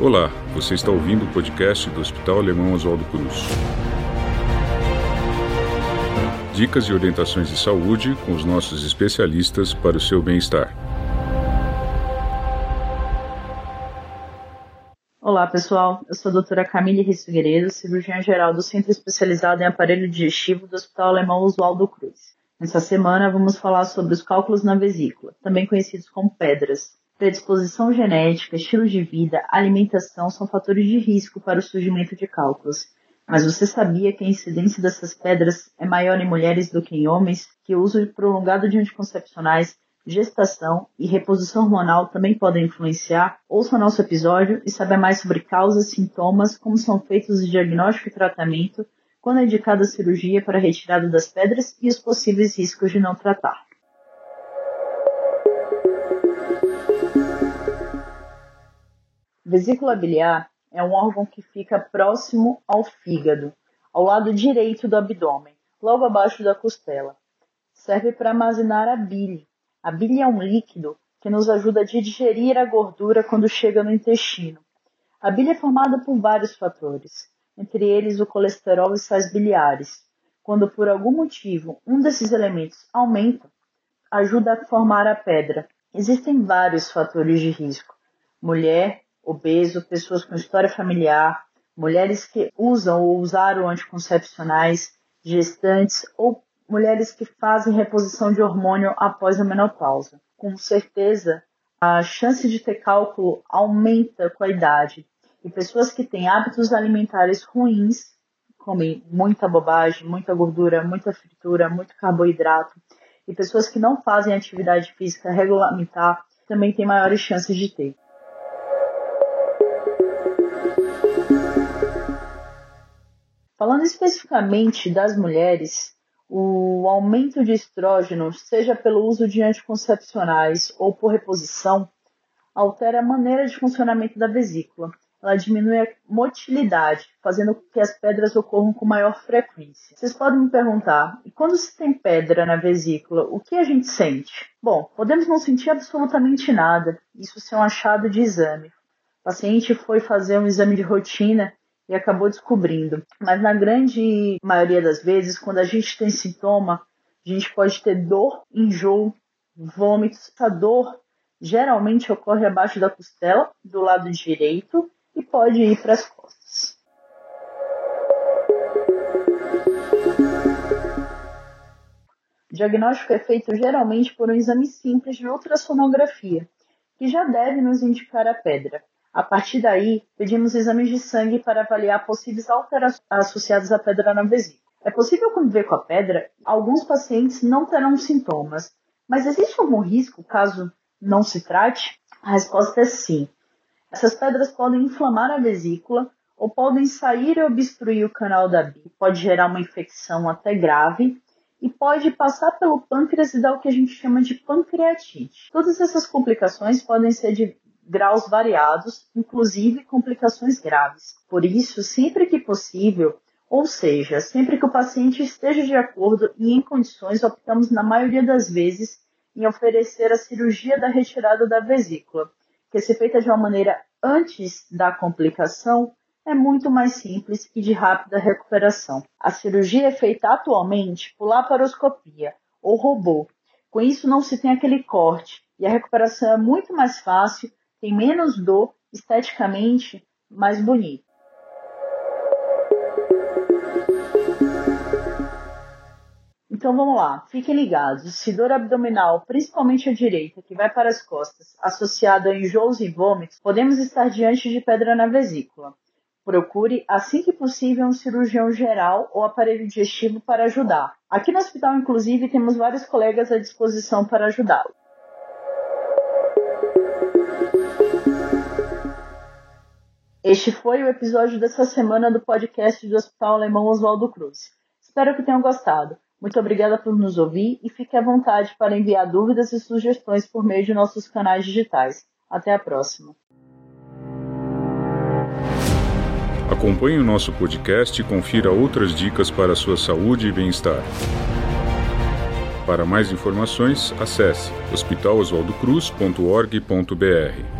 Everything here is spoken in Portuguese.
Olá, você está ouvindo o podcast do Hospital Alemão Oswaldo Cruz. Dicas e orientações de saúde com os nossos especialistas para o seu bem-estar. Olá, pessoal. Eu sou a doutora Camille Riz cirurgiã geral do Centro Especializado em Aparelho Digestivo do Hospital Alemão Oswaldo Cruz. Nessa semana, vamos falar sobre os cálculos na vesícula, também conhecidos como pedras, predisposição genética, estilo de vida, alimentação são fatores de risco para o surgimento de cálculos. Mas você sabia que a incidência dessas pedras é maior em mulheres do que em homens, que o uso prolongado de anticoncepcionais, gestação e reposição hormonal também podem influenciar? Ouça nosso episódio e saiba mais sobre causas, sintomas, como são feitos o diagnóstico e tratamento, quando é indicada a cirurgia para a retirada das pedras e os possíveis riscos de não tratar. Vesícula biliar é um órgão que fica próximo ao fígado, ao lado direito do abdômen, logo abaixo da costela. Serve para armazenar a bile. A bile é um líquido que nos ajuda a digerir a gordura quando chega no intestino. A bile é formada por vários fatores, entre eles o colesterol e sais biliares. Quando por algum motivo um desses elementos aumenta, ajuda a formar a pedra. Existem vários fatores de risco. Mulher, obeso, pessoas com história familiar, mulheres que usam ou usaram anticoncepcionais, gestantes ou mulheres que fazem reposição de hormônio após a menopausa. Com certeza, a chance de ter cálculo aumenta com a idade. E pessoas que têm hábitos alimentares ruins, comem muita bobagem, muita gordura, muita fritura, muito carboidrato, e pessoas que não fazem atividade física regulamentar também têm maiores chances de ter. Falando especificamente das mulheres, o aumento de estrógeno, seja pelo uso de anticoncepcionais ou por reposição, altera a maneira de funcionamento da vesícula. Ela diminui a motilidade, fazendo com que as pedras ocorram com maior frequência. Vocês podem me perguntar, e quando se tem pedra na vesícula, o que a gente sente? Bom, podemos não sentir absolutamente nada, isso é um achado de exame. O paciente foi fazer um exame de rotina e acabou descobrindo. Mas na grande maioria das vezes, quando a gente tem sintoma, a gente pode ter dor, enjoo, vômitos. A dor geralmente ocorre abaixo da costela, do lado direito, e pode ir para as costas. O diagnóstico é feito geralmente por um exame simples de ultrassonografia, que já deve nos indicar a pedra. A partir daí, pedimos exames de sangue para avaliar possíveis alterações associadas à pedra na vesícula. É possível conviver com a pedra? Alguns pacientes não terão sintomas, mas existe algum risco caso não se trate? A resposta é sim. Essas pedras podem inflamar a vesícula ou podem sair e obstruir o canal da bile, pode gerar uma infecção até grave e pode passar pelo pâncreas e dar o que a gente chama de pancreatite. Todas essas complicações podem ser graus variados, inclusive complicações graves. Por isso, sempre que possível, ou seja, sempre que o paciente esteja de acordo e em condições, optamos na maioria das vezes em oferecer a cirurgia da retirada da vesícula, que se feita de uma maneira antes da complicação, é muito mais simples e de rápida recuperação. A cirurgia é feita atualmente por laparoscopia ou robô. Com isso não se tem aquele corte e a recuperação é muito mais fácil tem menos dor, esteticamente mais bonito. Então vamos lá, fiquem ligados. Se dor abdominal, principalmente a direita, que vai para as costas, associada a enjoos e vômitos, podemos estar diante de pedra na vesícula. Procure, assim que possível, um cirurgião geral ou aparelho digestivo para ajudar. Aqui no hospital, inclusive, temos vários colegas à disposição para ajudá-lo. Este foi o episódio dessa semana do podcast do Hospital Alemão Oswaldo Cruz. Espero que tenham gostado. Muito obrigada por nos ouvir e fique à vontade para enviar dúvidas e sugestões por meio de nossos canais digitais. Até a próxima. Acompanhe o nosso podcast e confira outras dicas para a sua saúde e bem-estar. Para mais informações, acesse hospitaloswaldocruz.org.br.